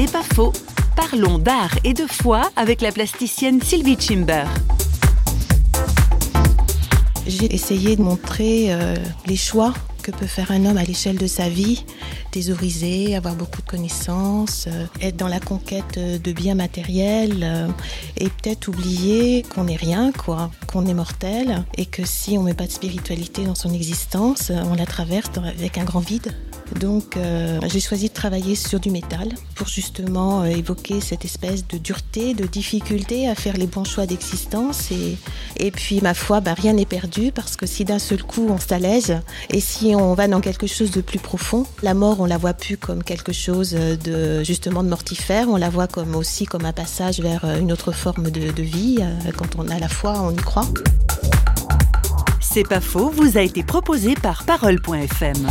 C'est pas faux. Parlons d'art et de foi avec la plasticienne Sylvie Chimber. J'ai essayé de montrer euh, les choix que peut faire un homme à l'échelle de sa vie, thésauriser, avoir beaucoup de connaissances, euh, être dans la conquête euh, de biens matériels et peut-être oublier qu'on n'est rien, quoi, qu'on est mortel et que si on met pas de spiritualité dans son existence, on la traverse avec un grand vide. Donc euh, j'ai choisi de travailler sur du métal pour justement euh, évoquer cette espèce de dureté, de difficulté à faire les bons choix d'existence. Et, et puis ma foi, bah, rien n'est perdu parce que si d'un seul coup on s'allège et si on va dans quelque chose de plus profond, la mort on la voit plus comme quelque chose de justement de mortifère, on la voit comme aussi comme un passage vers une autre forme de, de vie. Euh, Quand on a la foi, on y croit. C'est pas faux, vous a été proposé par Parole.fm.